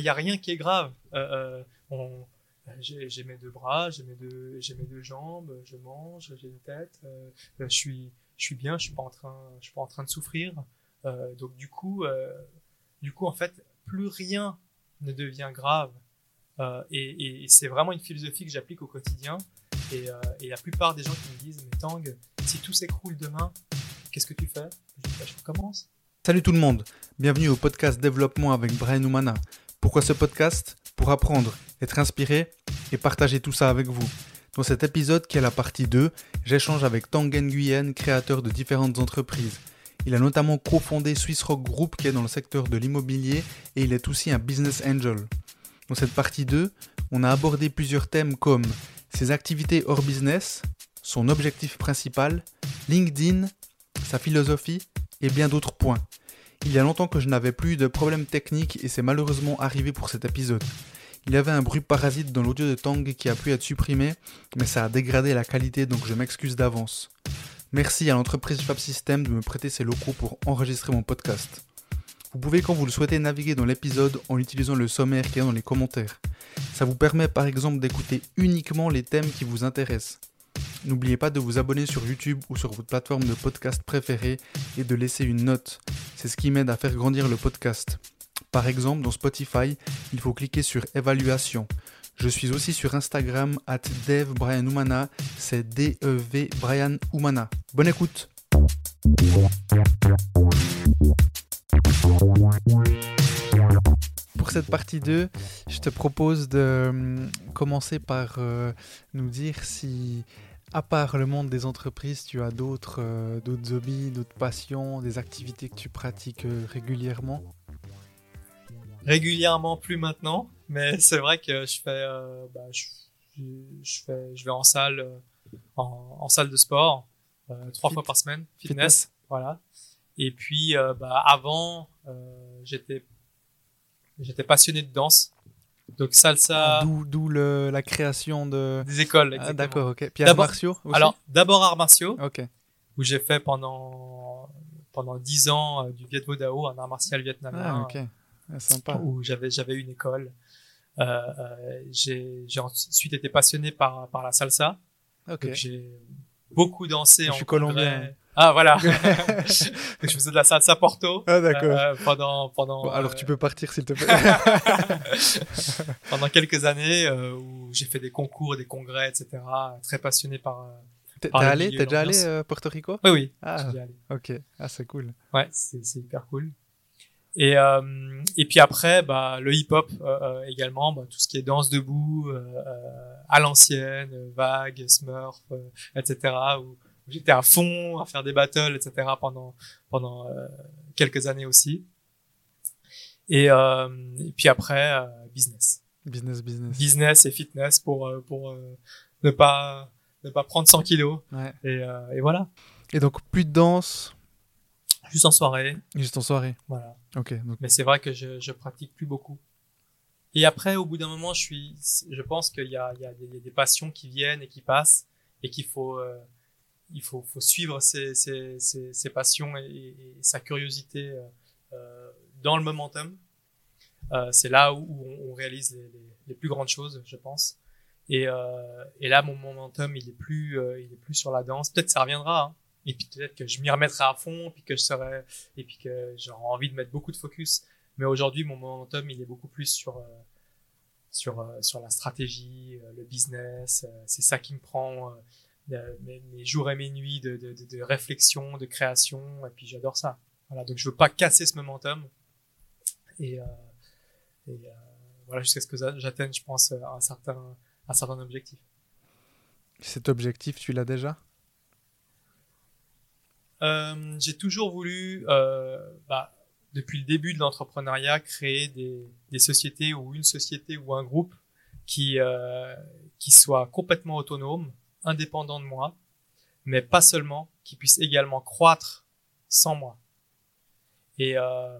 Il n'y a rien qui est grave. Euh, euh, j'ai mes deux bras, j'ai mes deux, j'ai mes deux jambes, je mange, j'ai une tête, euh, je suis, je suis bien, je suis pas en train, je suis pas en train de souffrir. donc du coup, du coup en fait, plus rien ne devient grave. et, c'est vraiment une philosophie que j'applique au quotidien. Et, la plupart des gens qui me disent, mais Tang, si tout s'écroule demain, qu'est-ce que tu fais? Je bah, je recommence. Salut tout le monde, bienvenue au podcast Développement avec Brian Oumana. Pourquoi ce podcast Pour apprendre, être inspiré et partager tout ça avec vous. Dans cet épisode qui est la partie 2, j'échange avec Tangen Nguyen, créateur de différentes entreprises. Il a notamment cofondé Swiss Rock Group qui est dans le secteur de l'immobilier et il est aussi un business angel. Dans cette partie 2, on a abordé plusieurs thèmes comme ses activités hors business, son objectif principal, LinkedIn, sa philosophie et bien d'autres points. Il y a longtemps que je n'avais plus de problèmes techniques et c'est malheureusement arrivé pour cet épisode. Il y avait un bruit parasite dans l'audio de Tang qui a pu être supprimé, mais ça a dégradé la qualité donc je m'excuse d'avance. Merci à l'entreprise Fab System de me prêter ses locaux pour enregistrer mon podcast. Vous pouvez quand vous le souhaitez naviguer dans l'épisode en utilisant le sommaire qui est dans les commentaires. Ça vous permet par exemple d'écouter uniquement les thèmes qui vous intéressent. N'oubliez pas de vous abonner sur YouTube ou sur votre plateforme de podcast préférée et de laisser une note. C'est ce qui m'aide à faire grandir le podcast. Par exemple, dans Spotify, il faut cliquer sur évaluation. Je suis aussi sur Instagram at DevBrianOumana, c'est D-E-V Brian Oumana. Bonne écoute Pour cette partie 2, je te propose de hum, commencer par euh, nous dire si à part le monde des entreprises, tu as d'autres euh, d'autres hobbies, d'autres passions, des activités que tu pratiques euh, régulièrement? Régulièrement, plus maintenant, mais c'est vrai que je fais, euh, bah, je, fais, je vais en salle, en, salle de sport trois fois par semaine, fitness, voilà. Et puis, bah, avant, j'étais, j'étais passionné de danse. Donc salsa. Ah, d'où la création de des écoles. Ah, d'accord, ok. Puis arts martiaux. Aussi alors d'abord arts martiaux. Ok. Où j'ai fait pendant pendant dix ans euh, du Viet Vo Dao, un art martial vietnamien. Ah, ok. Ah, sympa. Où j'avais j'avais une école. Euh, euh, j'ai j'ai ensuite été passionné par par la salsa. Ok. J'ai beaucoup dansé je en suis colombien. Ah voilà. je faisais de la salsa Porto. Ah d'accord. Euh, pendant pendant. alors tu peux partir s'il te plaît. pendant quelques années euh, où j'ai fait des concours, des congrès, etc. Très passionné par. Euh, t'es allé, t'es déjà allé à Porto Rico? Oui oui. Ah ok. Ah c'est cool. Ouais c'est c'est hyper cool. Et et puis après bah le hip hop également bah, tout ce qui est danse debout à l'ancienne vague smurf etc. Où, j'étais à fond à faire des battles, etc. pendant pendant euh, quelques années aussi. Et, euh, et puis après euh, business. Business, business. Business et fitness pour pour ne pas ne pas prendre 100 kilos. Ouais. Et, et voilà. Et donc plus de danse? Juste en soirée. Juste en soirée. Voilà. Ok. Donc... Mais c'est vrai que je, je pratique plus beaucoup. Et après, au bout d'un moment, je suis, je pense qu'il y a, il y a des, des, passions qui viennent et qui passent et qu'il faut, il faut, faut suivre ses, ses, ses, ses passions et, sa curiosité euh, euh, dans le momentum. Euh, c'est là où, on, réalise les, plus grandes choses, je pense. Et, euh, et là, mon momentum, il est plus, euh, il est plus sur la danse. Peut-être ça reviendra. Hein. Et puis peut-être que je m'y remettrai à fond, puis que je serai, et puis que j'aurai envie de mettre beaucoup de focus. Mais aujourd'hui, mon momentum, il est beaucoup plus sur euh, sur sur la stratégie, le business. c'est ça qui me prend mes, jours et mes nuits de, de, de, réflexion, de création, et puis j'adore ça. Voilà, donc je veux pas casser ce momentum. Et, euh, et euh, voilà, jusqu'à ce que j'atteigne, je pense, un certain, un certain objectif. Cet objectif, tu l'as déjà? Euh, J'ai toujours voulu, euh, bah, depuis le début de l'entrepreneuriat, créer des, des, sociétés ou une société ou un groupe qui, euh, qui soit complètement autonome, indépendant de moi, mais pas seulement, qui puisse également croître sans moi. Et, euh,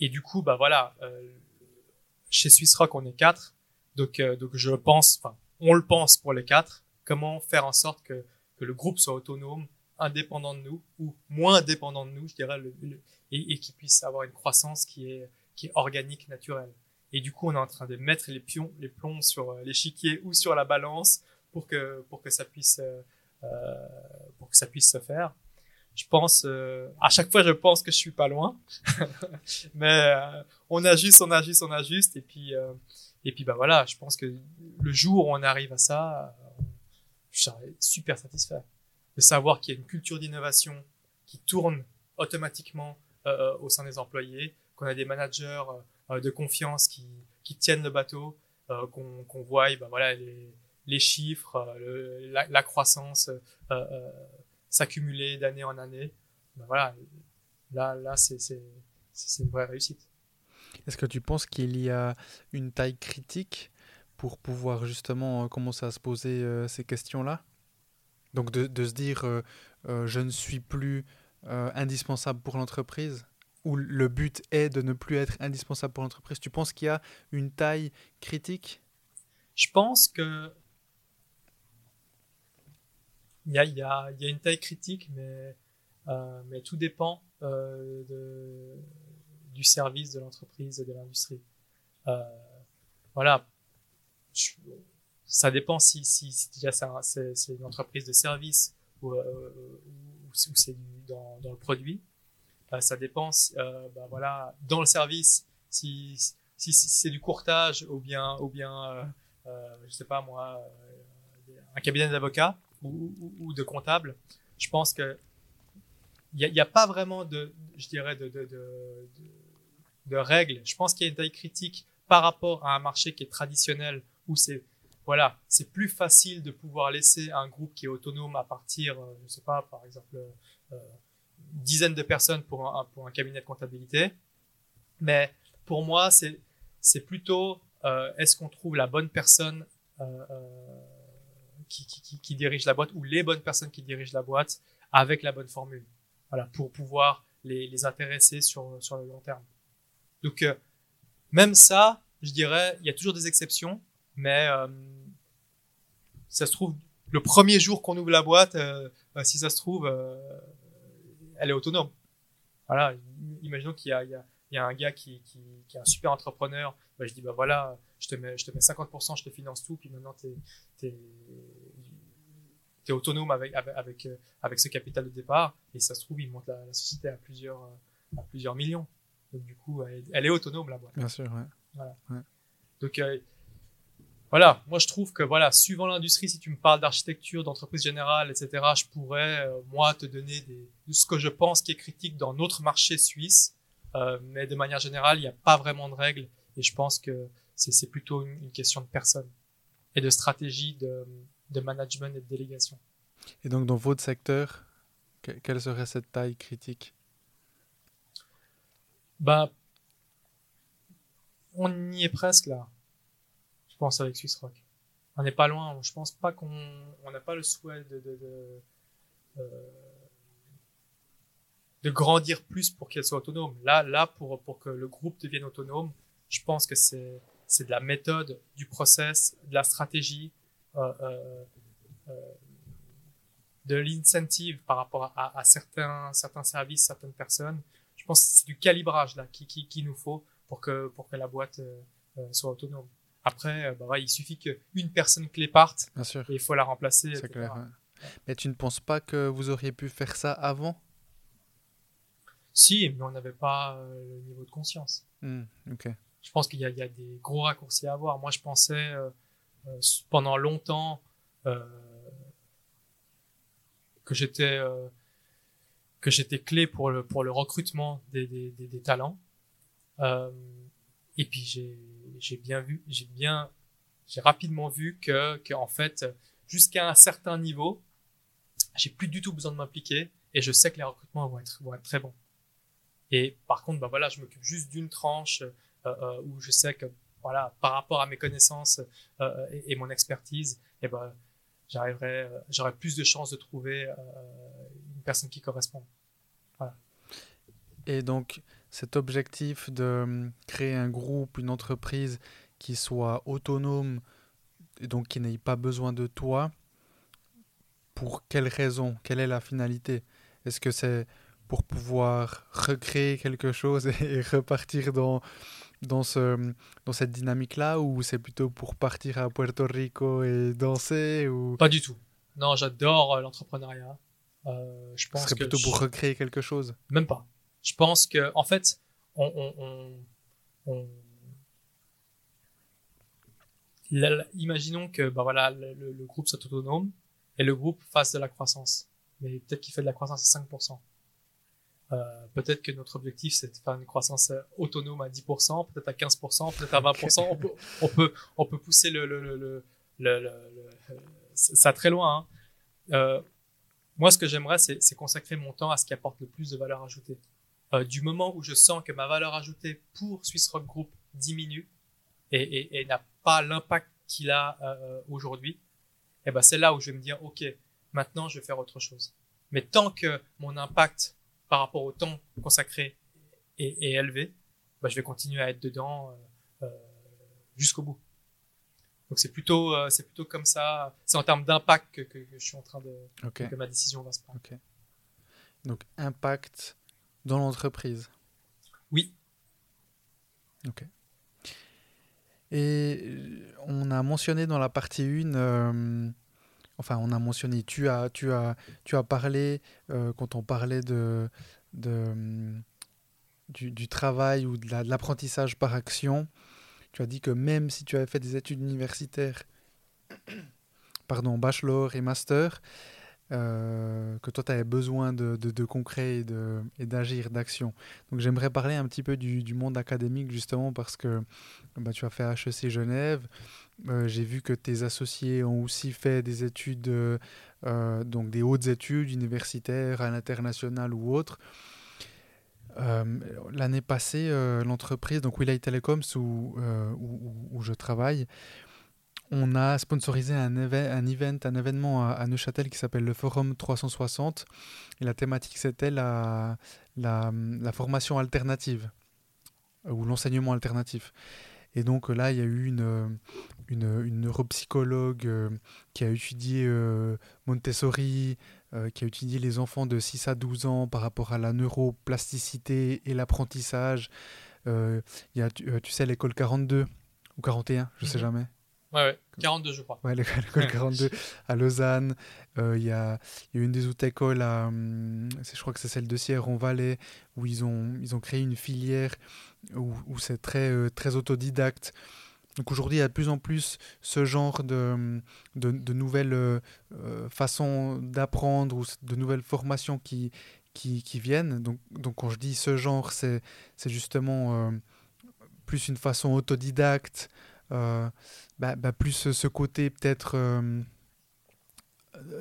et du coup, bah voilà, euh, chez Swiss Rock, on est quatre, donc, euh, donc je pense, enfin, on le pense pour les quatre, comment faire en sorte que, que le groupe soit autonome, indépendant de nous, ou moins dépendant de nous, je dirais, et, et qui puisse avoir une croissance qui est, qui est organique, naturelle. Et du coup, on est en train de mettre les pions, les plombs sur l'échiquier ou sur la balance pour que pour que ça puisse euh, euh pour que ça puisse se faire. Je pense, euh, à chaque fois, je pense que je suis pas loin, mais on ajuste, on ajuste, on ajuste, et puis et puis bah voilà, je pense que le jour où on arrive à ça, je serai super satisfait de savoir qu'il y a une culture d'innovation qui tourne automatiquement euh, au sein des employés, qu'on a des managers euh, de confiance qui, qui tiennent le bateau, euh, qu'on qu'on voit ben voilà, les, les chiffres, le, la, la, croissance s'accumuler d'année en année. Ben voilà, là, là c'est une vraie réussite. Est-ce que tu penses qu'il y a une taille critique pour pouvoir justement commencer à se poser ces questions-là? Donc de, de, se dire, je ne suis plus indispensable pour l'entreprise ou le but est de ne plus être indispensable pour l'entreprise? Tu penses qu'il y a une taille critique? Je pense que il y a, y, a, y a, une taille critique, mais, euh, mais tout dépend euh, du service de l'entreprise et de l'industrie. Euh, voilà. ça dépend si, si, déjà c'est une entreprise de service ou, c'est dans, dans le produit. Ça dépend, bah, voilà, dans le service, si, si, si c'est du courtage ou bien, ou bien, je sais pas moi, un cabinet d'avocats ou, ou, de comptable, je pense que il n'y a, pas vraiment de, je dirais, de, règles. Je pense qu'il y a une taille critique par rapport à un marché qui est traditionnel où c'est voilà, c'est plus facile de pouvoir laisser un groupe qui est autonome à partir, je sais pas, par exemple, euh, dizaines de personnes pour un, pour un cabinet de comptabilité. Mais pour moi, c'est, plutôt euh, est-ce qu'on trouve la bonne personne euh, euh, qui, qui, qui, dirige la boîte ou les bonnes personnes qui dirigent la boîte avec la bonne formule. Voilà, pour pouvoir les, intéresser sur, sur le long terme. Donc, euh, même ça, je dirais, il y a toujours des exceptions, mais euh, ça se trouve, le premier jour qu'on ouvre la boîte, euh, si ça se trouve, elle est autonome. Voilà, imaginons qu'il y a, un gars qui, est un super entrepreneur. Bah, je dis, bah voilà, je te mets, je te mets 50%, je te finance tout, puis maintenant t'es, t'es autonome avec, avec, avec, avec, ce capital de départ. Et ça se trouve, il monte la, la société à plusieurs, à plusieurs millions. Donc, du coup, elle, elle est autonome, la boîte. Bien sûr, ouais. Voilà. Ouais. Donc, euh, voilà, moi je trouve que voilà, suivant l'industrie, si tu me parles d'architecture, d'entreprise générale, etc., je pourrais euh, moi te donner des, ce que je pense qui est critique dans notre marché suisse, euh, mais de manière générale, il n'y a pas vraiment de règles et je pense que c'est plutôt une, une, question de personne et de stratégie de, de, management et de délégation. Et donc dans votre secteur, que, quelle serait cette taille critique? Ben, on y est presque là je pense avec Swiss Rock. On n'est pas loin. Je pense pas qu'on on n'a pas le souhait de de, de, euh, de grandir plus pour qu'elle soit autonome. Là, là pour pour que le groupe devienne autonome, je pense que c'est c'est de la méthode, du process, de la stratégie, euh, euh, euh de l'incentive par rapport à, à, certains certains services, certaines personnes. Je pense que c'est du calibrage là qui, qui, qui nous faut pour que pour que la boîte soit autonome. Après, bah, ouais, il suffit qu'une personne clé parte Bien sûr. et il faut la remplacer. C'est clair. Ouais. Mais tu ne penses pas que vous auriez pu faire ça avant? Si, mais on n'avait pas le niveau de conscience. Mmh, ok. Je pense qu'il y, a des gros raccourcis à avoir. Moi, je pensais euh, euh, pendant longtemps euh, que j'étais que clé pour le pour le recrutement des, des, talents. et puis j'ai bien vu, j'ai bien, j'ai rapidement vu que, que en fait, jusqu'à un certain niveau, j'ai plus du tout besoin de m'impliquer et je sais que les recrutements vont être, vont être très bons. Et par contre, bah voilà, je m'occupe juste d'une tranche où je sais que voilà, par rapport à mes connaissances euh, et, mon expertise, eh ben euh, j'aurai plus de chances de trouver euh, une personne qui correspond. Et donc, cet objectif de hum, créer un groupe, une entreprise qui soit autonome et donc qui n'ait pas besoin de toi, pour quelle raison Quelle est la finalité? Est-ce que c'est pour pouvoir recréer quelque chose et repartir dans, dans, ce, dans cette dynamique-là ou c'est plutôt pour partir à Puerto Rico et danser ou... Pas du tout. Non, j'adore euh, l'entrepreneuriat. Euh, je pense Ce serait plutôt pour recréer quelque chose? Même pas. Je pense que, en fait, on, on, imaginons que bah voilà, le, le, groupe soit autonome et le groupe fasse de la croissance. Mais peut-être qu'il fait de la croissance à 5%. Euh, peut-être que notre objectif c'est de faire une croissance autonome à 10%, peut-être à 15%, peut-être à 20%. on, peut, on, peut, on peut pousser le, le, le, le, ça très loin. Hein. Euh, moi, ce que j'aimerais, c'est consacrer mon temps à ce qui apporte le plus de valeur ajoutée. Euh, du moment où je sens que ma valeur ajoutée pour Swiss Rock Group diminue et, et, et n'a pas l'impact qu'il a euh, aujourd'hui, eh ben c'est là où je vais me dire, ok, maintenant je vais faire autre chose. Mais tant que mon impact par rapport au temps consacré est, est élevé, ben je vais continuer à être dedans euh, euh jusqu'au bout. Donc c'est plutôt, euh, c'est plutôt comme ça. C'est en termes d'impact que, que, je suis en train de que ma décision va se prendre. Donc impact dans l'entreprise. Oui. Ok. Et on a mentionné dans la partie 1, euh, enfin on a mentionné, tu as, tu as, tu as parlé, quand on parlait de, du, du travail ou de l'apprentissage par action, tu as dit que même si tu avais fait des études universitaires, pardon, bachelor et master, euh, que toi tu avais besoin de, de, concret et d'agir, d'action. Donc j'aimerais parler un petit peu du, monde académique justement parce que bah, tu as fait HEC Genève. Euh, j'ai vu que tes associés ont aussi fait des études, euh, donc des hautes études universitaires à l'international ou autres. Euh, l'année passée, euh, l'entreprise, donc Wilay Telecoms, où, euh, où, je travaille, on a sponsorisé un, un event, un événement à, Neuchâtel qui s'appelle le Forum 360. Et la thématique, c'était la, formation alternative ou l'enseignement alternatif. Et donc là, il y a eu une, une, une neuropsychologue qui a étudié Montessori, euh, qui a étudié les enfants de 6 à 12 ans par rapport à la neuroplasticité et l'apprentissage. Euh, il y a, tu, euh, sais, l'école 42 ou 41, je ne sais mhm. jamais. Ouais, ouais, 42 je crois. Ouais, l'école 42 à Lausanne. Il y, a, y, a, une des autres écoles, à, hum, je crois que c'est celle de Sierre-en-Valais, où ils ont, ils ont créé une filière où, où c'est très, très autodidacte. Donc aujourd'hui, il y a de plus en plus ce genre de, de, nouvelles euh, façons d'apprendre ou de nouvelles formations qui, qui, qui, viennent. Donc, donc quand je dis ce genre, c'est justement euh, plus une façon autodidacte, euh, bah, bah, plus ce côté peut-être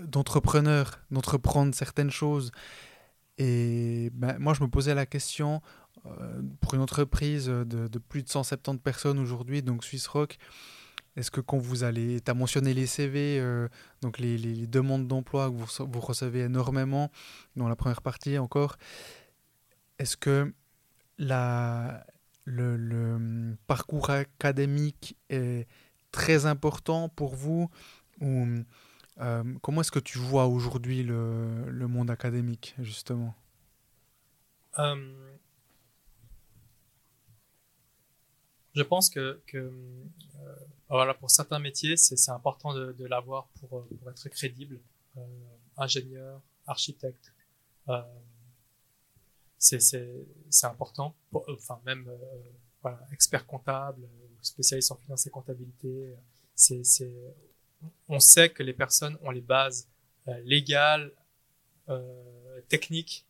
d'entrepreneur, d'entreprendre certaines choses. Et bah, moi, je me posais la question, euh, pour une entreprise de, plus de 170 personnes aujourd'hui, donc Swiss Rock, est-ce que quand vous allez, tu as mentionné les CV, euh, donc les, demandes d'emploi que vous, recevez énormément dans la première partie encore, est-ce que la, le, le, parcours académique est très important pour vous ou euh, comment est-ce que tu vois aujourd'hui le, monde académique justement? Je pense que, euh, voilà, pour certains métiers, c'est important de, l'avoir pour, euh, pour, être crédible. Euh, ingénieur, architecte, euh, c'est important. enfin, même euh, voilà, expert comptable, spécialiste en finance et comptabilité. c'est on sait que les personnes ont les bases légales, techniques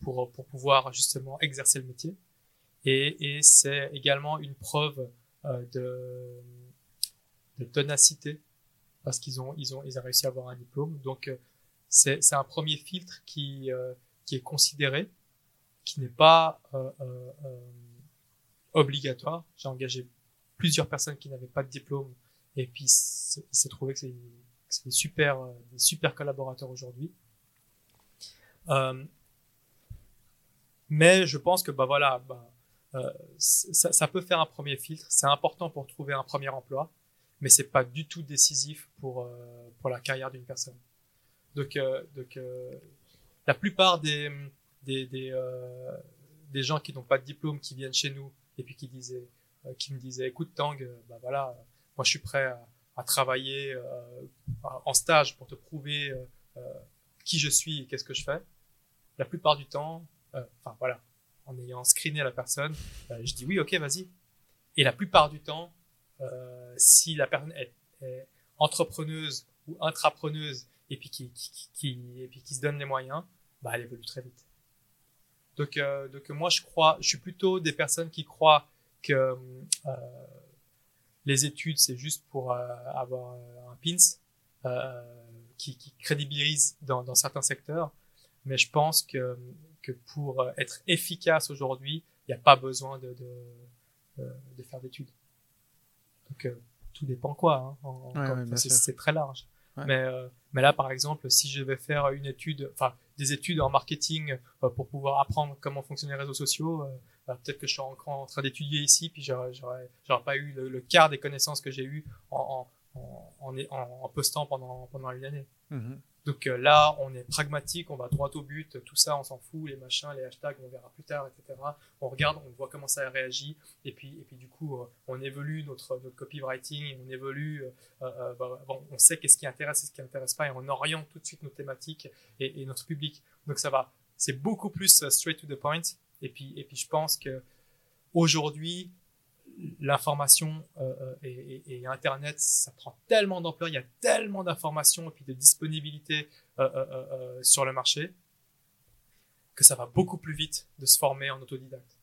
pour, pour pouvoir justement exercer le métier et, et c'est également une preuve euh, de, de ténacité parce qu'ils ont ils ont ils ont réussi à avoir un diplôme donc euh, c'est c'est un premier filtre qui euh, qui est considéré qui n'est pas euh, euh, obligatoire j'ai engagé plusieurs personnes qui n'avaient pas de diplôme et puis il s'est trouvé que c'est des super des super collaborateurs aujourd'hui mais je pense que bah voilà bah, euh, ça, ça, peut faire un premier filtre. C'est important pour trouver un premier emploi, mais c'est pas du tout décisif pour euh, pour la carrière d'une personne. Donc euh, donc la plupart des des des, des gens qui n'ont pas de diplôme qui viennent chez nous et puis qui disait, euh, qui me disait, écoute Tang, euh, bah voilà, euh, moi je suis prêt à, à travailler en stage pour te prouver qui je suis et qu'est-ce que je fais. La plupart du temps, enfin voilà, en ayant screené la personne, je dis oui, ok, vas-y. Et la plupart du temps, euh, si la personne est, est entrepreneuse ou intrapreneuse et puis qui, qui, qui- et puis qui se donne les moyens, bah elle évolue très vite. Donc, euh, donc moi je crois, je suis plutôt des personnes qui croient que euh, les études c'est juste pour euh, avoir un pins qui, qui crédibilise dans, dans certains secteurs, mais je pense que que pour être efficace aujourd'hui, il n'y a pas besoin de de, faire d'études. Donc tout dépend quoi. Hein, Ouais, ouais, c'est très large. Ouais. Mais mais là par exemple, si je vais faire une étude, enfin des études en marketing euh, pour pouvoir apprendre comment fonctionnent les réseaux sociaux, euh, bah, peut-être que je suis en train d'étudier ici, puis j'aurais pas eu le, quart des connaissances que j'ai eu en en, en, en, en postant pendant pendant une année. Mhm. Donc euh, là, on est pragmatique, on va droit au but, tout ça, on s'en fout, les machins, les hashtags, on verra plus tard, etc. On regarde, on voit comment ça réagit, et puis, et puis du coup, euh, on évolue notre, notre copywriting, on évolue, euh, bah, on sait qu'est-ce qui intéresse et ce qui intéresse pas, et on oriente tout de suite nos thématiques et, et notre public. Donc ça va, c'est beaucoup plus straight to the point. Et puis, et puis je pense que aujourd'hui, l'information euh, euh, et, et- et Internet, ça prend tellement d'ampleur, il y a tellement d'informations et puis de disponibilité euh, sur le marché que ça va beaucoup plus vite de se former en autodidacte.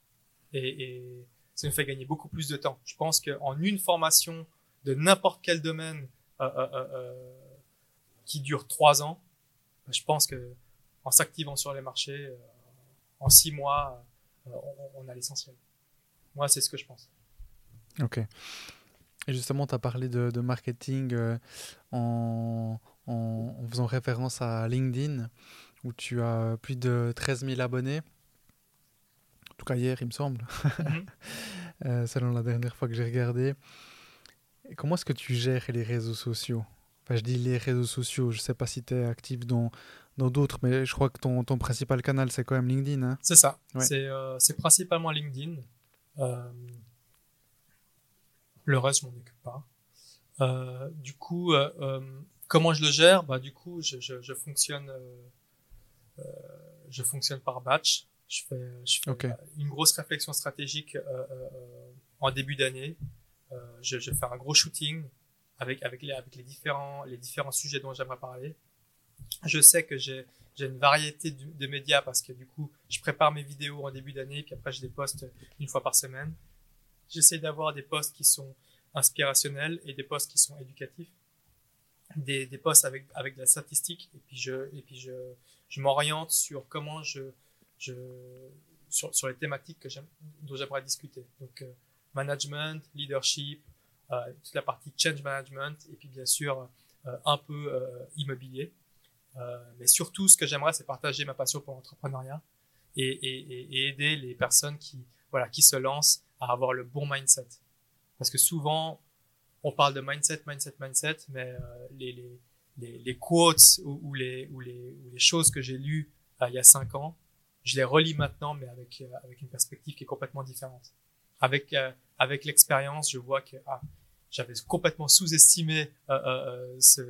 Et, ça nous fait gagner beaucoup plus de temps. Je pense qu'en une formation de n'importe quel domaine qui dure trois ans, je pense que en s'activant sur les marchés, en six mois, on a l'essentiel. Moi, c'est ce que je pense. Ok. Et justement, tu as parlé de, de marketing euh, en, en- en faisant référence à LinkedIn, où tu as plus de 13 000 abonnés. En tout cas, hier, il me semble, Mhm. euh, selon la dernière fois que j'ai regardé. Et comment est-ce que tu gères les réseaux sociaux? Enfin, je dis les réseaux sociaux, je ne sais pas si tu es actif dans dans d'autres, mais je crois que ton, ton principal canal, c'est quand même LinkedIn. hein C'est ça. Ouais. C'est euh, principalement LinkedIn. Euh, le reste, je m'en occupe pas. Euh, du coup, euh, euh, comment je le gère? Bah, du coup, je, je, je fonctionne, euh, je fonctionne par batch. Je fais, je fais Ok. une grosse réflexion stratégique en début d'année. Je, je fais un gros shooting avec avec les avec les différents les différents sujets dont j'aimerais parler. Je sais que j'ai j'ai une variété de, de médias parce que du coup, je prépare mes vidéos en début d'année, puis après je les poste une fois par semaine. J'essaie d'avoir des posts qui sont inspirationnels et des posts qui sont éducatifs, des, des posts avec avec de la statistique, et puis je et puis je je m'oriente sur comment je je sur sur les thématiques que dont j'aimerais discuter. Donc euh, management, leadership, euh, toute la partie change management, et puis bien sûr euh, un peu immobilier. Mais surtout, ce que j'aimerais, c'est partager ma passion pour l'entrepreneuriat et, et, et aider les personnes qui, voilà, qui se lancent à avoir le bon mindset. Parce que souvent, on parle de mindset, mindset, mindset, mais euh, les, les, les, les quotes ou, ou, les, ou, les, ou les choses que j'ai lues euh, il y a cinq ans, je les relis maintenant, mais avec, euh, avec une perspective qui est complètement différente. Avec, euh, avec l'expérience, je vois que ah, j'avais complètement sous-estimé euh, euh, ce,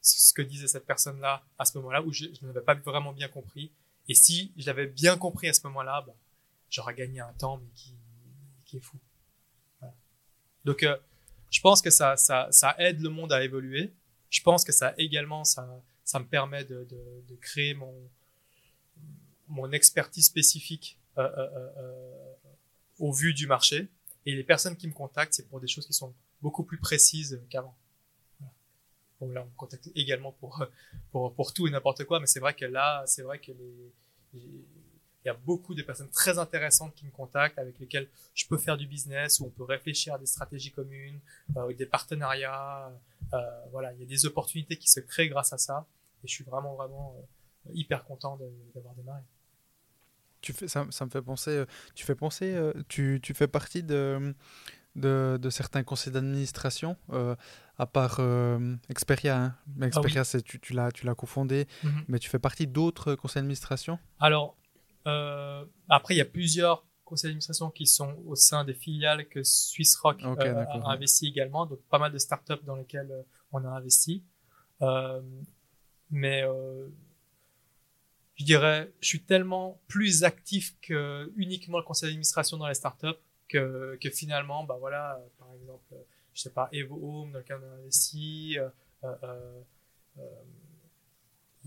ce que disait cette personne-là à ce moment-là où je, je n'avais pas vraiment bien compris. Et si je l'avais bien compris à ce moment-là, bah, j'aurais gagné un temps mais qui, qui fou. Donc, euh, je pense que ça, ça, aide le monde à évoluer. Je pense que ça également, ça, ça me permet de, créer mon, mon expertise spécifique euh, euh, au vu du marché. Et les personnes qui me contactent, c'est pour des choses qui sont beaucoup plus précises qu'avant. Bon, là, on me contacte également pour, pour, pour tout et n'importe quoi, mais c'est vrai que là, c'est vrai que les- il y a beaucoup de personnes très intéressantes qui me contactent, avec lesquelles je peux faire du business, où on peut réfléchir à des stratégies communes, euh, des partenariats. euh, voilà, il y a des opportunités qui se créent grâce à ça. Et je suis vraiment, vraiment euh, hyper content d'avoir démarré. Tu fais, ça, ça me fait penser, euh, tu fais penser, tu, tu fais partie de, de, de certains conseils d'administration, euh, à part euh, Experia. hein. Ah oui. Experia, c'est, tu, tu l'as, cofondé, mais tu fais partie d'autres conseils d'administration? Alors, euh, après, il y a plusieurs conseils d'administration qui sont au sein des filiales que Swiss Rock euh, a ouais. investi également, donc pas mal de startups dans lesquelles euh, on a investi. Euh, mais euh, je dirais, je suis tellement plus actif que uniquement le conseil d'administration dans les startups que, que finalement, bah voilà, euh, par exemple, euh, je sais pas, Evo Home dans lequel on a investi, euh, euh, euh,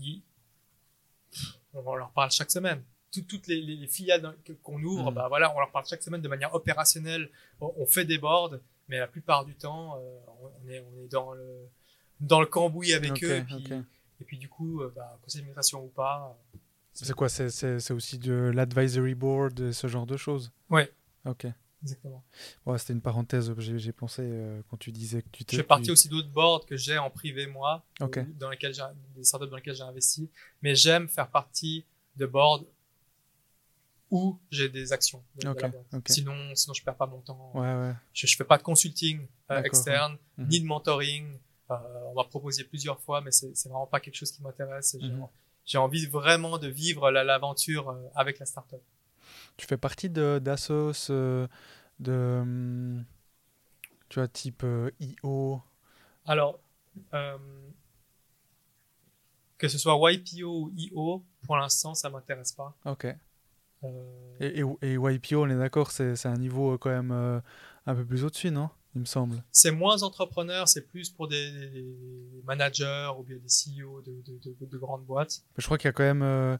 euh, on leur parle chaque semaine. Tout- toutes les, les- les filiales qu'on ouvre, bah voilà, on leur parle chaque semaine de manière opérationnelle. On, on fait des boards, mais la plupart du temps, euh, on, est, on est dans le dans le cambouis avec eux. Et puis, ok. et puis du coup, euh, bah, conseil d'administration ou pas. euh, C'est quoi C'est aussi de l'advisory board, ce genre de choses? Ouais. Ok. Exactement. Ouais, c'était une parenthèse, j'ai pensé euh, quand tu disais que tu Je t'es. fais partie tu- aussi d'autres boards que j'ai en privé moi, dans lesquels des startups dans lesquelles j'ai investi. Mais j'aime faire partie de boards où j'ai des actions. de- de. Sinon, sinon je perds pas mon temps. Ouais, ouais. Je, je fais pas de consulting euh, externe, Mhm. ni de mentoring. Euh, on m'a proposé plusieurs fois, mais c'est vraiment pas quelque chose qui m'intéresse. J'ai Mhm. j'ai envie vraiment de vivre la- l'aventure euh, avec la startup. Tu fais partie d'Assos, de. hum, Tu vois, type IO. Alors, que ce soit YPO ou IO, pour l'instant, ça m'intéresse pas. Ok. Euh, Et, et, et YPO, on est d'accord, c'est un niveau euh, quand même euh, un peu plus au-dessus, non? Il me semble. c'est moins entrepreneur, c'est plus pour des, managers ou bien des CEO de, de, de- de grandes boîtes. Mais je crois qu'il y a quand même. euh,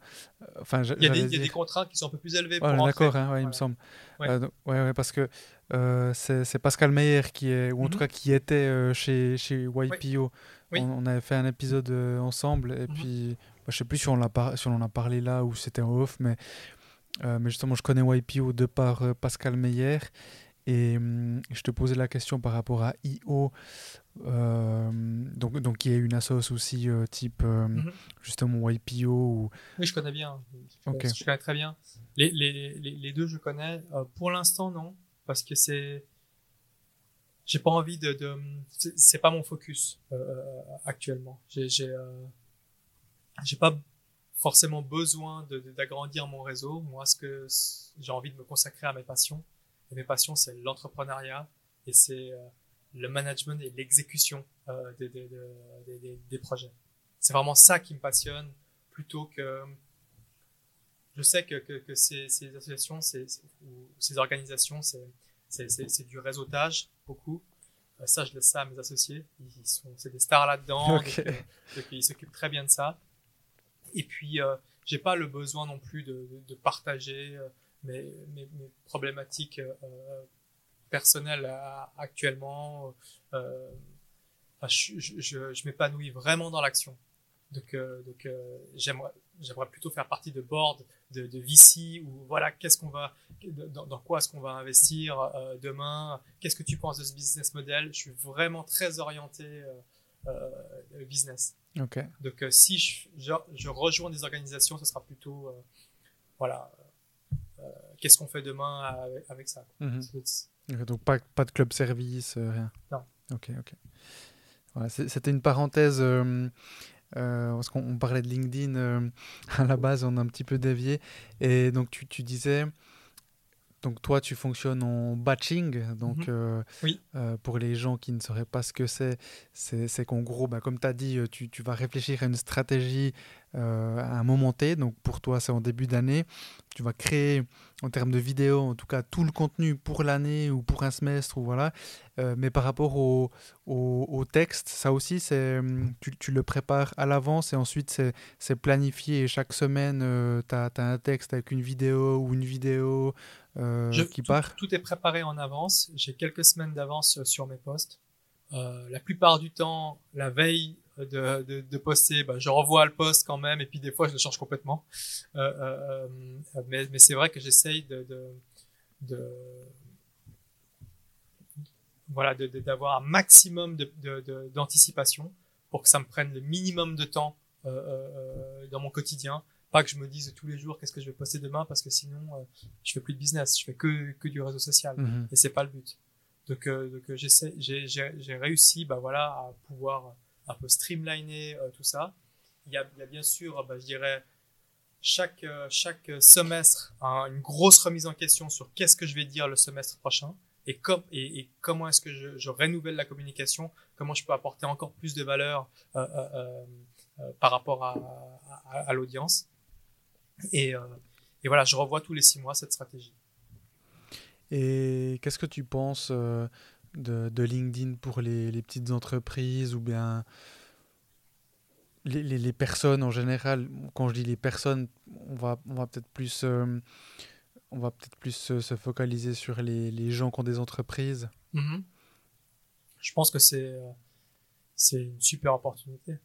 Enfin, Il y a, des, il y a des contraintes qui sont un peu plus élevées Ouais, d'accord, hein, ouais, il me Voilà. semble. Ouais. Euh, donc- ouais, parce que c'est Pascal Meyer qui est, ou en tout Mhm. cas qui était chez, chez YPO. Oui. On, on avait fait un épisode ensemble, et Mhm. puis bah, je sais plus si on, l'a par- si on en a parlé là ou c'était en off, mais, mais justement, je connais YPO de par euh, Pascal Meyer. Et hum, je te posais la question par rapport à IO, euh, donc, donc qui est une assoce aussi euh, type euh, Mhm. justement YPO ou Oui, je connais bien. Je, je connais très bien. Les, les, les, les deux, je connais. Euh, pour l'instant, non. Parce que c'est. J'ai pas envie de. de c'est- pas mon focus euh, euh, actuellement. Euh, j'ai pas forcément besoin d'agrandir mon réseau. Moi, ce que j'ai envie de me consacrer à mes passions. Et mes passions, c'est l'entrepreneuriat et c'est euh, le management et l'exécution euh, des, des, des, des- projets. C'est vraiment ça qui me passionne plutôt que je sais que, que, que ces, ces associations c'est- ou ces organisations, c'est, c'est, c'est, c'est du réseautage, beaucoup. Euh, ça, je laisse ça à mes associés. Ils sont, c'est des stars là-dedans. Donc, euh, donc ils s'occupent très bien de ça. Et puis, euh, j'ai pas le besoin non plus de, partager euh, mes, problématiques euh, personnelles actuellement. Enfin, je, m'épanouis vraiment dans l'action. Donc, donc j'aimerais, plutôt faire partie de board de, VC ou voilà, qu'est-ce qu'on va, dans, quoi est-ce qu'on va investir demain? Qu'est-ce que tu penses de ce business model? Je suis vraiment très orienté business. Ok. Donc, euh, si je, je, je rejoins des organisations, ce sera plutôt, euh, voilà, euh, qu'est-ce qu'on fait demain avec, avec ça. Mhm. Donc pas, pas de club service, euh, rien. Non. Ok, ok. Voilà, C'était une parenthèse euh, euh, parce qu'on on parlait de LinkedIn euh, à la base, on a un petit peu dévié. Et donc tu, tu disais, donc toi tu fonctionnes en batching. Donc Mhm. euh, Oui. euh, pour les gens qui ne sauraient pas ce que c'est, c'est qu'en gros, bah, comme tu as dit, euh, tu, tu vas réfléchir à une stratégie euh, à un moment T. Donc pour toi c'est en début d'année. Tu vas créer en termes de vidéo, en tout cas tout le contenu pour l'année ou pour un semestre ou voilà. Euh, mais par rapport au, au, au texte, ça aussi, c'est hum, tu, tu le prépares à l'avance et ensuite c'est c'est planifié. Et chaque semaine, tu as, un texte avec une vidéo ou une vidéo euh, Je- qui tout, part. tout est préparé en avance. J'ai quelques semaines d'avance sur mes posts. Euh, la plupart du temps, la veille de, de, de poster, bah, je revois le post quand même, et puis des fois, je le change complètement. Euh, euh, euh, mais mais c'est vrai que j'essaye de, de, de voilà, d'avoir un maximum de- de- de- d'anticipation pour que ça me prenne le minimum de temps euh, euh, dans mon quotidien. Pas que je me dise tous les jours qu'est-ce que je vais poster demain parce que sinon euh, je fais plus de business, je fais que, que du réseau social Mhm. et c'est pas le but. Donc, euh, donc euh, j'essaie, j'ai, j'ai, j'ai réussi, bah voilà, à pouvoir un peu streamliner euh, tout ça. Il y a, bien sûr, bah, je dirais, chaque, euh, chaque semestre une grosse remise en question sur qu'est-ce que je vais dire le semestre prochain et, et, comment est-ce que je, renouvelle la communication, comment je peux apporter encore plus de valeur euh, euh, euh par rapport à, l'audience. Et, voilà, je revois tous les six mois cette stratégie. Et qu'est-ce que tu penses de, de, LinkedIn pour les, petites entreprises ou bien les, les, personnes en général Quand je dis les personnes, on va, on va peut-être plus on va peut-être plus se, focaliser sur les, gens qui ont des entreprises. Mhm. Je pense que c'est euh, c'est une super opportunité.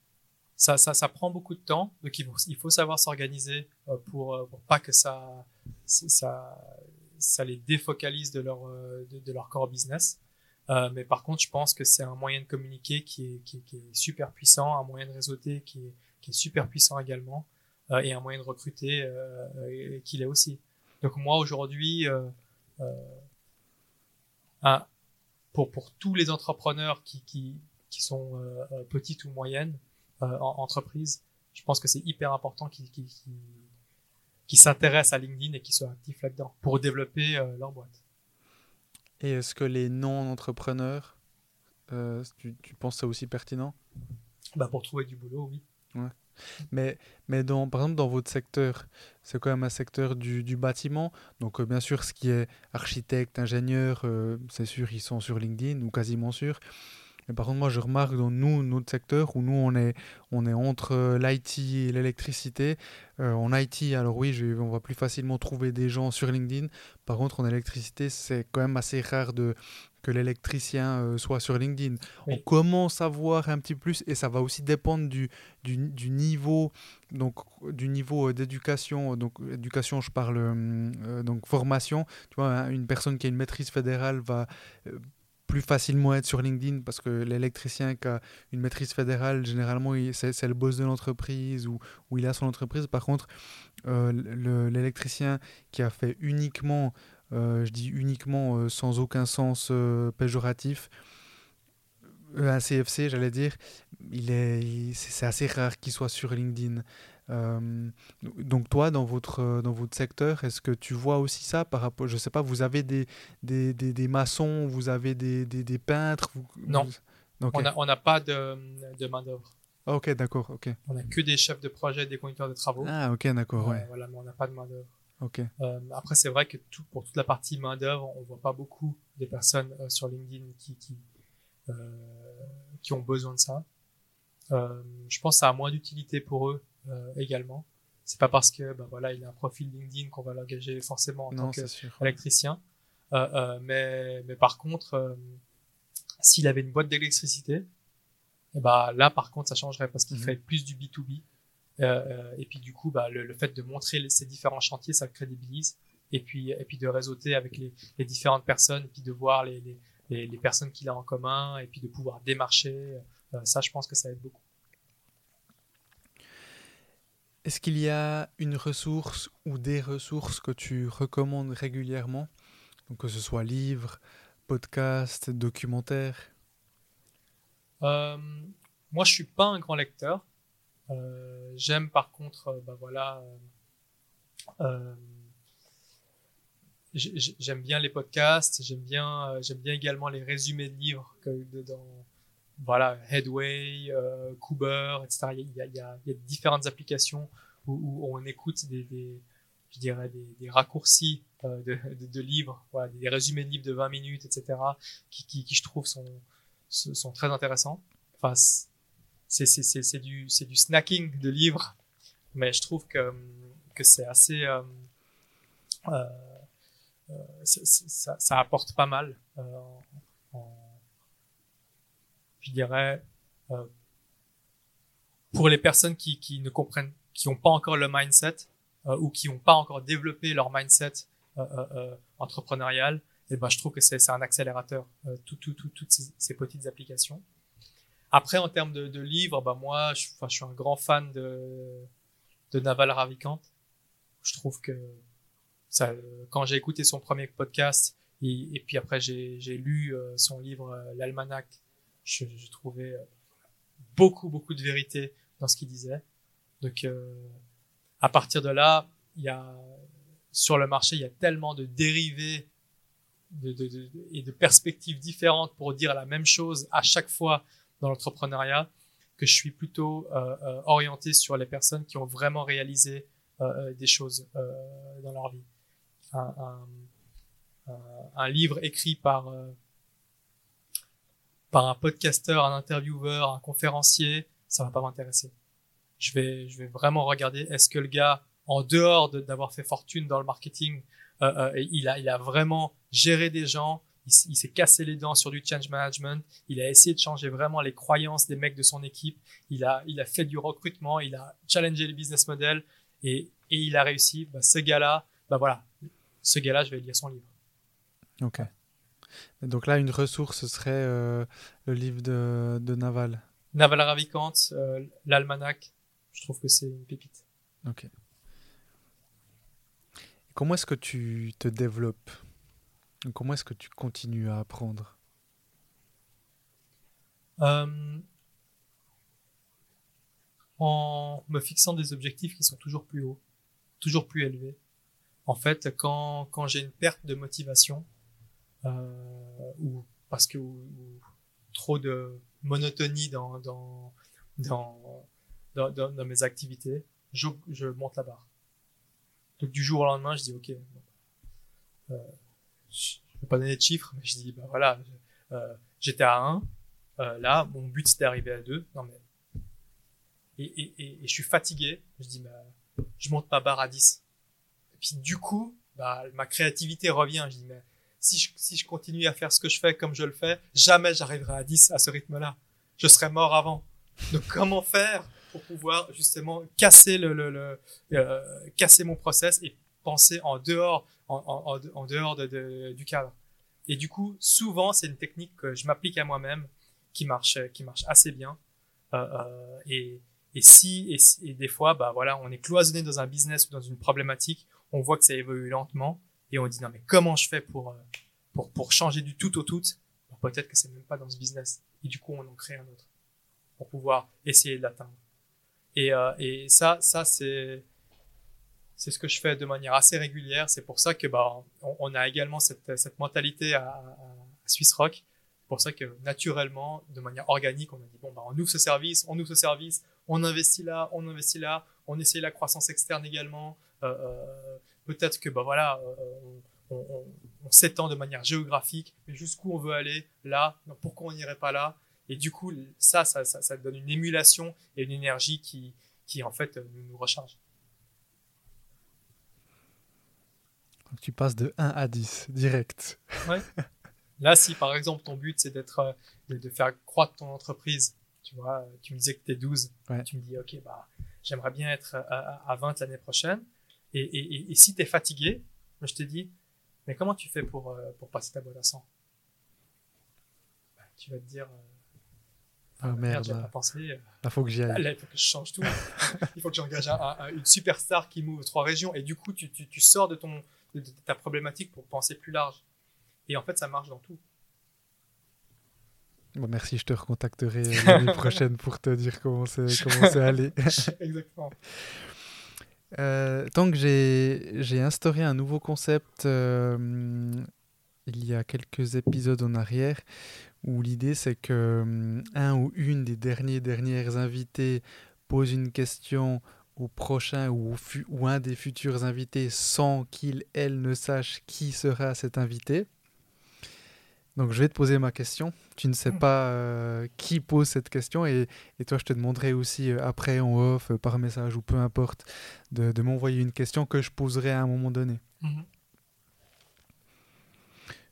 Ça, ça, ça prend beaucoup de temps, donc il faut, savoir s'organiser euh, pour, euh, pour pas que ça, ça, ça les défocalise de leur, de, leur core business. Mais par contre, je pense que c'est un moyen de communiquer qui est, qui, qui, est super puissant, un moyen de réseauter qui est, qui est super puissant également, et un moyen de recruter qui l'est aussi. Donc moi aujourd'hui, euh, euh, pour, pour tous les entrepreneurs qui, qui, qui sont euh, euh petites ou moyennes en entreprises, je pense que c'est hyper important qu'ils qu qui s'intéressent à LinkedIn et qu'ils soient actifs là-dedans pour développer leur boîte. Et est-ce que les non-entrepreneurs, tu, tu penses ça aussi pertinent? Bah Pour trouver du boulot, oui. Ouais. Mais, mais dans, par exemple, dans votre secteur, c'est quand même un secteur du, du bâtiment. Donc, euh, bien sûr, ce qui est architecte, ingénieur, euh, c'est sûr, ils sont sur LinkedIn ou quasiment sûr. Mais par contre, moi, je remarque dans nous, notre secteur, où nous, on est, on est entre euh, l'IT et l'électricité. en IT, alors oui, je, on va plus facilement trouver des gens sur LinkedIn. Par contre, en électricité, c'est quand même assez rare de, que l'électricien euh, soit sur LinkedIn. On commence à voir un petit plus et ça va aussi dépendre du, du, du niveau donc du niveau euh, d'éducation donc éducation je parle euh, donc formation tu vois une personne qui a une maîtrise fédérale va plus facilement être sur LinkedIn parce que l'électricien qui a une maîtrise fédérale, généralement, c'est le boss de l'entreprise ou, il a son entreprise. Par contre, l'électricien qui a fait uniquement euh, je dis uniquement euh, sans aucun sens euh, péjoratif, un CFC, j'allais dire, il est, c'est assez rare qu'il soit sur LinkedIn. Donc toi, dans votre, dans votre secteur, est-ce que tu vois aussi ça par rapport, je sais pas, vous avez des, des, des, des maçons, vous avez des, des, peintres Non, on n'a on pas de, de main d'œuvre. Ah, ok, d'accord, ok. On n'a que des chefs de projet, des conducteurs de travaux. Ah, ok, d'accord, ouais. Voilà, mais on n'a pas de main d'œuvre. Okay. Euh, après, c'est vrai que tout, pour toute la partie main d'œuvre, on voit pas beaucoup des personnes euh, sur LinkedIn qui qui, euh, qui ont besoin de ça. Euh, je pense que ça a moins d'utilité pour eux euh, également. C'est pas parce que ben voilà, il a un profil LinkedIn qu'on va l'engager forcément en tant qu'électricien. mais mais par contre, s'il avait une boîte d'électricité, eh ben là par contre ça changerait parce qu'il mhm. fait plus du B2B euh, euh, et puis du coup, bah, le, fait de montrer ces différents chantiers, ça crédibilise. Et puis, et puis de réseauter avec les, les différentes personnes, et puis de voir les, les, les personnes qu'il a en commun, et puis de pouvoir démarcher. Euh, ça, je pense que ça aide beaucoup. Est-ce qu'il y a une ressource ou des ressources que tu recommandes régulièrement? Donc que ce soit livres, podcasts, documentaires euh, Moi, je suis pas un grand lecteur. Euh, j'aime par contre, euh, bah voilà, j'aime bien les podcasts, j'aime bien, j'aime bien également les résumés de livres que voilà Headway, euh, Cooper, etc. Il y a, y y a différentes applications où, où on écoute des, des, je dirais des, des raccourcis euh, de, de, de, livres, voilà, des résumés de livres de 20 minutes, etc. qui, qui, qui je trouve sont, sont très intéressants. Enfin, c'est du du snacking de livres, mais je trouve que que c'est assez euh, euh, euh ça, ça, apporte pas mal. Euh, en, je dirais euh, pour les personnes qui qui ne comprennent, qui n'ont pas encore le mindset ou qui n'ont pas encore développé leur mindset entrepreneurial, et eh ben je trouve que c'est un accélérateur. tout, tout, tout, toutes ces, petites applications. Après, en termes de, de livres, bah moi, je, je suis un grand fan de, de Naval Ravikant. Je trouve que ça, quand j'ai écouté son premier podcast et, puis après j'ai, lu euh, son livre euh, L'Almanach, je, je, trouvais euh, beaucoup beaucoup de vérité dans ce qu'il disait. Donc à partir de là, il y a sur le marché, il y a tellement de dérivés de, de, de, et de perspectives différentes pour dire la même chose à chaque fois dans l'entrepreneuriat que je suis plutôt euh, euh, orienté sur les personnes qui ont vraiment réalisé euh, euh des choses euh, dans leur vie. Un, un, un livre écrit par euh, par un podcasteur, un intervieweur, un conférencier, ça va pas m'intéresser. Je vais je vais vraiment regarder est-ce que le gars en dehors d'avoir fait fortune dans le marketing, euh, euh, il a il a vraiment géré des gens, il, s'est cassé les dents sur du change management. Il a essayé de changer vraiment les croyances des mecs de son équipe. Il a, il a fait du recrutement. Il a challengé les business models et, et il a réussi. Bah, ce gars-là, bah voilà, ce gars-là, je vais lire son livre. Ok. Donc là, une ressource, ce serait euh, le livre de, de Naval. Naval Ravikant, euh, l'almanach. Je trouve que c'est une pépite. Ok. Comment est-ce que tu te développes? Comment est-ce que tu continues à apprendre? Euh, En me fixant des objectifs qui sont toujours plus hauts, toujours plus élevés. En fait, quand, quand j'ai une perte de motivation, ou parce que ou, trop de monotonie dans, dans, dans, dans, dans, mes activités, je, je monte la barre. Donc du jour au lendemain, je dis ok, euh, je vais pas donner de chiffres, mais je dis, bah voilà, euh, j'étais à 1, euh, là, mon but c'était d'arriver à 2, non mais, et, et, et, et, je suis fatigué, je dis, bah, je monte ma barre à 10. Et puis du coup, bah, ma créativité revient, je dis, mais si je, si je continue à faire ce que je fais comme je le fais, jamais j'arriverai à 10 à ce rythme-là. Je serais mort avant. Donc comment faire pour pouvoir justement casser le, le, le euh, casser mon process et penser en dehors en, en, en dehors de, de, du cadre? Et du coup, souvent, c'est une technique que je m'applique à moi-même, qui marche, qui marche assez bien. Euh, euh, et, et si, et, et, des fois, bah voilà, on est cloisonné dans un business ou dans une problématique, on voit que ça évolue lentement, et on dit non mais comment je fais pour euh, pour pour changer du tout au tout? Peut-être que c'est même pas dans ce business. Et du coup, on en crée un autre pour pouvoir essayer de l'atteindre. Et, euh, et ça, ça c'est c'est ce que je fais de manière assez régulière. C'est pour ça que bah on, a également cette, cette mentalité à, à, Swiss Rock. Pour ça que naturellement, de manière organique, on a dit bon bah on ouvre ce service, on ouvre ce service, on investit là, on investit là, on essaye la croissance externe également. Euh, Peut-être que bah voilà, euh, on, on, on s'étend de manière géographique, mais jusqu'où on veut aller là, pourquoi on n'irait pas là? Et du coup, ça, ça, ça, ça donne une émulation et une énergie qui, qui en fait nous, nous recharge. Donc tu passes de 1 à 10 direct. Ouais. Là, si par exemple ton but c'est d'être euh, de, de, faire croître ton entreprise, tu vois, tu me disais que tu es 12, ouais. tu me dis ok bah j'aimerais bien être à, à 20 l'année prochaine. Et, et, et, et si tu es fatigué, je te dis mais comment tu fais pour euh, pour passer ta boîte à 100 bah, Tu vas te dire euh, ah oh, merde, merde pas pensé. Là, faut que j'y aille. Là, il faut que je change tout. il faut que j'engage un, un, une superstar qui m'ouvre trois régions. Et du coup, tu, tu, tu sors de ton, de ta problématique pour penser plus large. Et en fait, ça marche dans tout. Bon, merci, je te recontacterai l'année prochaine pour te dire comment c'est allé. Exactement. Euh, tant que j'ai instauré un nouveau concept euh, il y a quelques épisodes en arrière, où l'idée c'est que euh, un ou une des derniers dernières invités pose une question au prochain ou, ou un des futurs invités sans qu'il, elle ne sache qui sera cet invité. Donc je vais te poser ma question. Tu ne sais pas euh, qui pose cette question et, et, toi je te demanderai aussi euh, après en off, euh, par message ou peu importe, de, de m'envoyer une question que je poserai à un moment donné. Mm -hmm.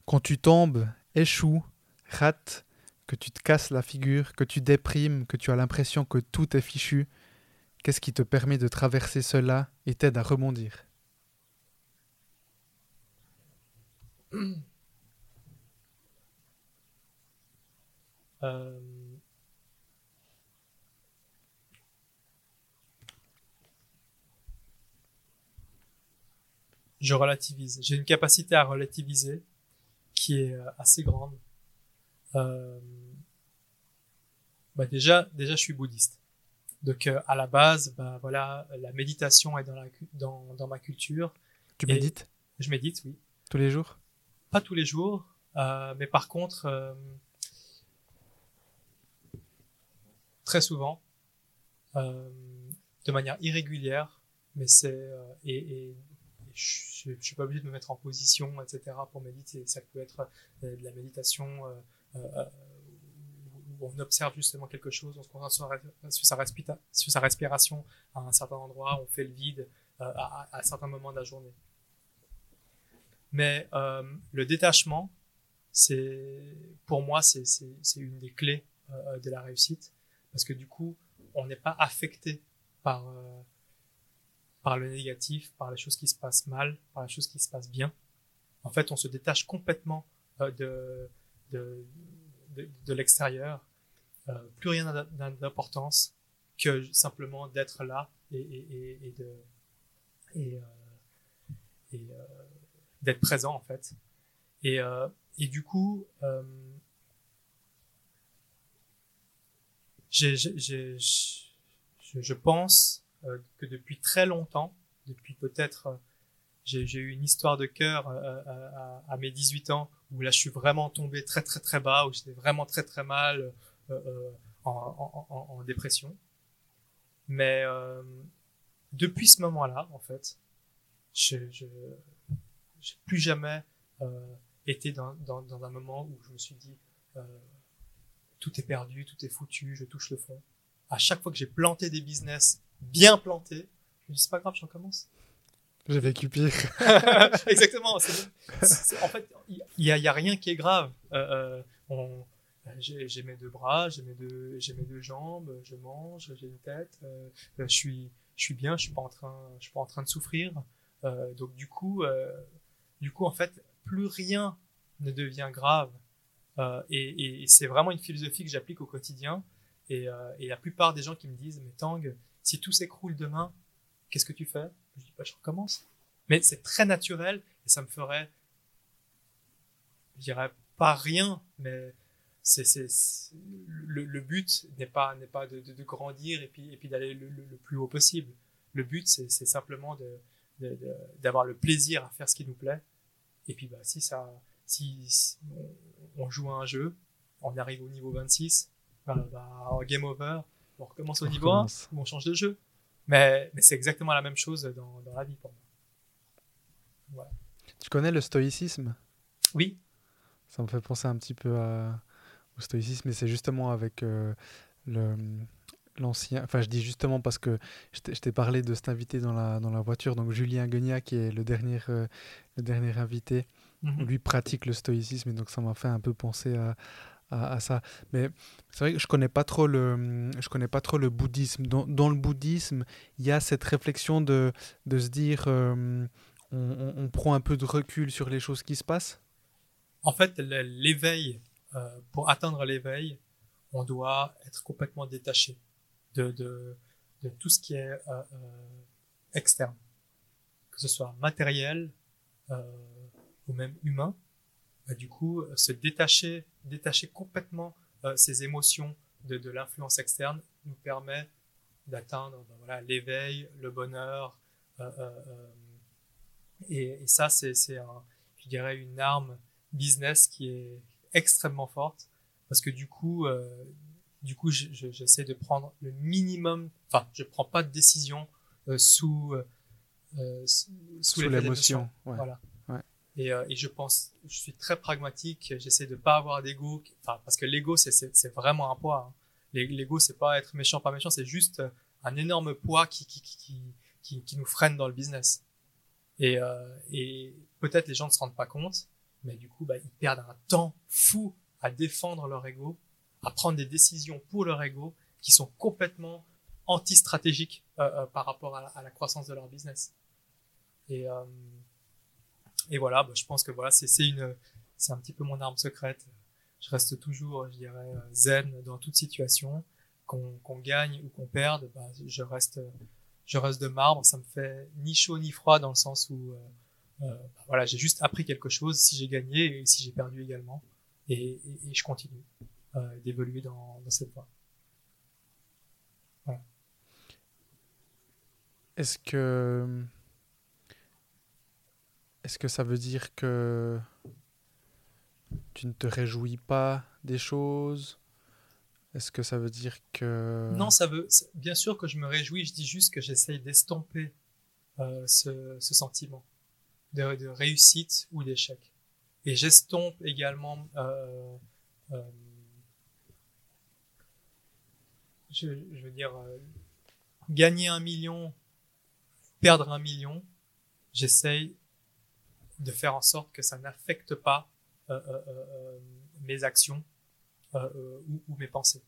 Quand tu tombes, échoues, rates, que tu te casses la figure, que tu déprimes, que tu as l'impression que tout est fichu, Qu'est-ce qui te permet de traverser cela et t'aide à rebondir? euh... Je relativise. J'ai une capacité à relativiser qui est euh, assez grande. Euh... Bah déjà, déjà, je suis bouddhiste. Donc euh, à la base, bah voilà, la méditation est dans, la, dans, dans ma culture. Tu médites? Je médite, oui. tous les jours? Pas tous les jours, euh, mais par contre, euh, très souvent, euh, de manière irrégulière, mais c'est euh, et, je, je suis pas obligé de me mettre en position, etc. pour méditer. Ça peut être euh, de la méditation où on observe justement quelque chose, on se concentre sur, sa, respiration à un certain endroit, on fait le vide à, certains moments de la journée. Mais le détachement, c'est pour moi c'est une des clés de la réussite parce que du coup on n'est pas affecté par euh, par le négatif, par les choses qui se passent mal, par les choses qui se passent bien. En fait, on se détache complètement euh, de de de, l'extérieur. Euh, plus rien d'importance que simplement d'être là et de et d'être présent en fait. Et, et du coup, euh, j'ai, j'ai- je, je pense euh, que depuis très longtemps, depuis peut-être, euh, j'ai, eu une histoire de cœur euh, à, à, à mes 18 ans où là je suis vraiment tombé très très très bas, où j'étais vraiment très très mal euh, euh, en, en, en, en dépression. Mais euh, depuis ce moment-là, en fait, je, je, j'ai plus jamais euh, été dans, dans, dans un moment où je me suis dit euh, tout est perdu, tout est foutu, je touche le fond. À chaque fois que j'ai planté des business bien plantés, je me dis c'est pas grave, j'en commence. J'ai vécu pire. Exactement. en fait, il y, a, y a rien qui est grave. Euh, euh, on- j'ai j'ai mes deux bras, j'ai mes deux, j'ai mes deux jambes, je mange, j'ai une tête, euh, je suis, je suis bien, je suis pas en train, je suis pas en train de souffrir. Euh, donc du coup, euh, du coup, en fait, plus rien ne devient grave. Euh, et c'est vraiment une philosophie que j'applique au quotidien. Et, euh, et la plupart des gens qui me disent, mais Tang, si tout s'écroule demain, qu'est-ce que tu fais? Je dis, bah, je recommence. Mais c'est très naturel et ça me ferait, je dirais pas rien, mais c'est, le, but n'est pas, n'est pas de, grandir et puis, et puis d'aller le, plus haut possible. Le but, c'est, simplement d'avoir le plaisir à faire ce qui nous plaît. Et puis, bah, si ça, si on, joue à un jeu, on arrive au niveau 26, bah, bah, en game over, on recommence au On niveau recommence. 1 ou on change de jeu. Mais, mais c'est exactement la même chose dans, dans la vie pour moi. Tu connais le stoïcisme? Oui, Ça me fait penser un petit peu à- au stoïcisme, mais c'est justement avec euh, le l'ancien. Enfin, je dis justement parce que je t'ai- parlé de cet invité dans la, dans la voiture, donc Julien Guignac, qui est le dernier, euh, le dernier invité. Mhm. Lui pratique le stoïcisme, et donc ça m'a fait un peu penser à, à, à ça. Mais c'est vrai que je connais pas trop le, je connais pas trop le bouddhisme. Dans, dans le bouddhisme, il y a cette réflexion de, de se dire, euh, on, on- on prend un peu de recul sur les choses qui se passent. En fait, l'éveil, euh, pour atteindre l'éveil, on doit être complètement détaché de, de, de tout ce qui est euh, externe, que ce soit matériel ou même humain. Bah, du coup, euh, se détacher, détacher complètement euh, ces émotions de, de l'influence externe nous permet d'atteindre ben voilà, l'éveil, le bonheur. euh, euh, et, et ça, c'est un, je dirais, une arme business qui est extrêmement forte parce que du coup, du coup, je- je- j'essaie de prendre le minimum. Enfin, je prends pas de décision sous sous, l'émotion. ouais. Voilà. Euh, et je pense, je suis très pragmatique. J'essaie de pas avoir d'ego. Parce que l'ego, c'est vraiment un poids. hein. L'e- L'ego, c'est pas être méchant, pas méchant. C'est juste un énorme poids qui nous freine dans le business. Et, euh, et peut-être les gens ne se rendent pas compte, mais du coup, bah, ils perdent un temps fou à défendre leur ego, à prendre des décisions pour leur ego qui sont complètement anti-stratégiques euh, par rapport à la, à la croissance de leur business. Et, et voilà, bah, je pense que voilà, c'est une, c'est un petit peu mon arme secrète. Je reste toujours, je dirais, zen dans toute situation. Qu'on qu'on gagne ou qu'on perde, bah, je reste, je reste de marbre. Ça me fait ni chaud ni froid dans le sens où, euh, euh, bah, voilà, j'ai juste appris quelque chose. Si j'ai gagné et si j'ai perdu également, et, je continue euh, d'évoluer dans cette voie. Est-ce que. Est-ce que ça veut dire que tu ne te réjouis pas des choses? Est-ce que ça veut dire que. Non, ça veut. Bien sûr que je me réjouis, je dis juste que j'essaye d'estomper euh, ce, sentiment de, réussite ou d'échec. Et j'estompe également. Euh, euh, je, veux dire, gagner un million, perdre un million, j'essaye de faire en sorte que ça n'affecte pas euh, euh, euh mes actions ou, mes pensées.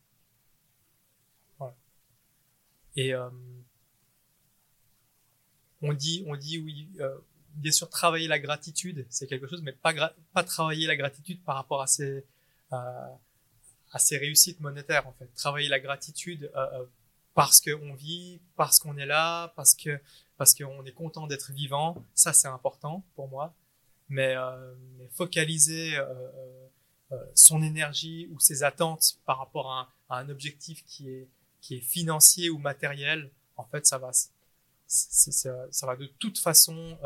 Voilà. Et on dit, on dit oui, bien sûr, travailler la gratitude, c'est quelque chose, mais pas, travailler la gratitude par rapport à ses, à ses réussites monétaires, en fait. Travailler la gratitude parce qu'on vit, parce qu'on est là, parce que parce qu'on est content d'être vivant, ça c'est important pour moi. Mais, euh, focaliser euh, euh, son énergie ou ses attentes par rapport à un, objectif qui est financier ou matériel, en fait, ça va de toute façon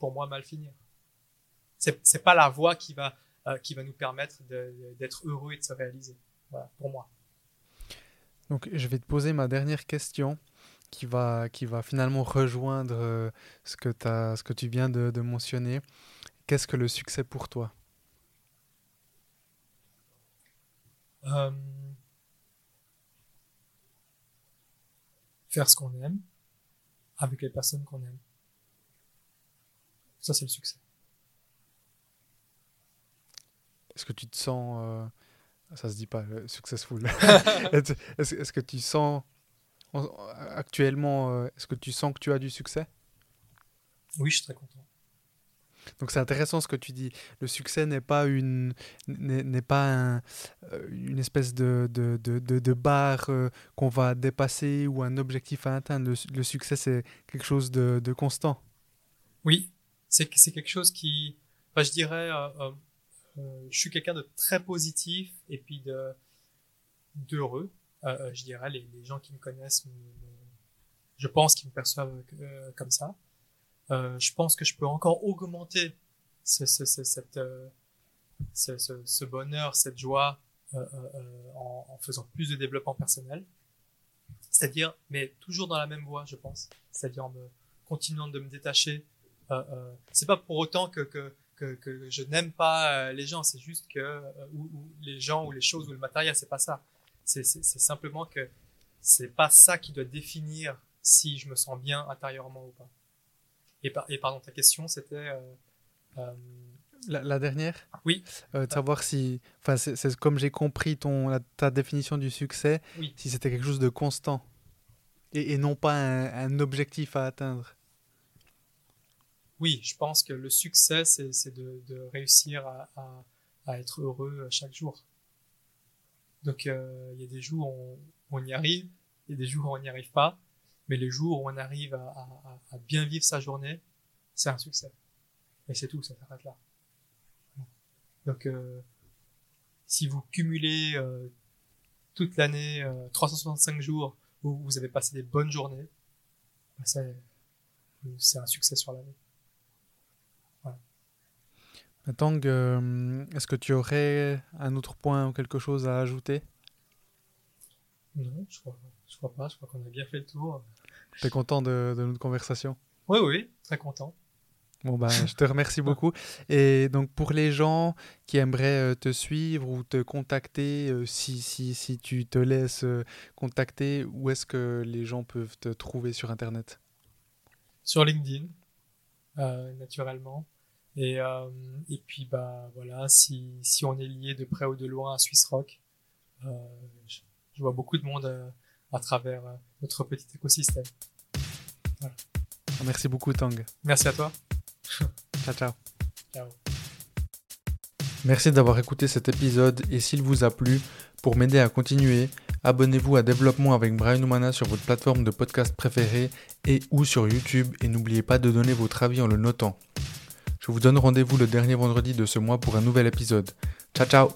pour moi mal finir. C'est c'est pas la voie qui va qui va nous permettre d'être heureux et de se réaliser. Voilà, pour moi. Donc, je vais te poser ma dernière question qui va, qui va finalement rejoindre euh, ce, que as, ce que tu viens de, de mentionner. Qu'est-ce que le succès pour toi? Euh, Faire ce qu'on aime avec les personnes qu'on aime. Ça, c'est le succès. Est-ce que tu te sens... Euh ça se dit pas, euh, successful. est-ce, est que tu sens actuellement, euh, est-ce que tu sens que tu as du succès? Oui, je suis très content. Donc c'est intéressant ce que tu dis. Le succès n'est pas une n'est, pas un, euh, une espèce de, de, de, de barre qu'on va dépasser ou un objectif à atteindre. Le, succès c'est quelque chose de, constant. Oui, c'est, c'est quelque chose qui, je dirais, euh, je suis quelqu'un de très positif et puis de d'heureux. Euh, euh, je dirais les, gens qui me connaissent, je pense qu'ils me perçoivent euh, comme ça. Je pense que je peux encore augmenter ce, bonheur, cette joie en, faisant plus de développement personnel. C'est-à-dire, mais toujours dans la même voie, je pense. C'est-à-dire en continuant de me détacher. c'est pas pour autant que, je n'aime pas les gens, c'est juste que les gens ou les choses ou le matériel, c'est pas ça. C'est simplement que c'est pas ça qui doit définir si je me sens bien intérieurement ou pas. Et, par, et pardon, ta question, c'était euh, euh, la, la, dernière? Oui. Euh, de savoir si, enfin, c'est comme j'ai compris ton la, ta définition du succès, oui. si c'était quelque chose de constant et, et non pas un, un objectif à atteindre oui, je pense que le succès, c'est de, de, réussir à, à, à, être heureux chaque jour. Donc, euh, il y a des jours où on, y arrive, il y a des jours où on n'y arrive pas, mais les jours où on arrive à, à bien vivre sa journée, c'est un succès. Et c'est tout, ça s'arrête là. Donc, euh, si vous cumulez euh, toute l'année, 365 euh, jours, où vous avez passé des bonnes journées, bah, c'est un succès sur l'année. Tang, euh, est-ce que tu aurais un autre point ou quelque chose à ajouter? Non, je crois, je crois pas. Je crois qu'on a bien fait le tour. Tu es content de, de, notre conversation? Oui, oui, très content. Bon, ben, je te remercie beaucoup. Et donc, pour les gens qui aimeraient euh, te suivre ou te contacter, euh, si, si, si tu te laisses contacter, où est-ce que les gens peuvent te trouver sur Internet? Sur LinkedIn, euh, naturellement. Et, euh, et puis, bah, voilà, si, si on est lié de près ou de loin à Swiss Rock, euh, je, je, vois beaucoup de monde euh, à travers euh, notre petit écosystème. Voilà. Merci beaucoup, Tang. Merci à toi. ciao, ciao. Ciao. Merci d'avoir écouté cet épisode et s'il vous a plu, pour m'aider à continuer, abonnez-vous à Développement avec Brian Oumana sur votre plateforme de podcast préférée et ou sur YouTube et n'oubliez pas de donner votre avis en le notant. Je vous donne rendez-vous le dernier vendredi de ce mois pour un nouvel épisode. Ciao ciao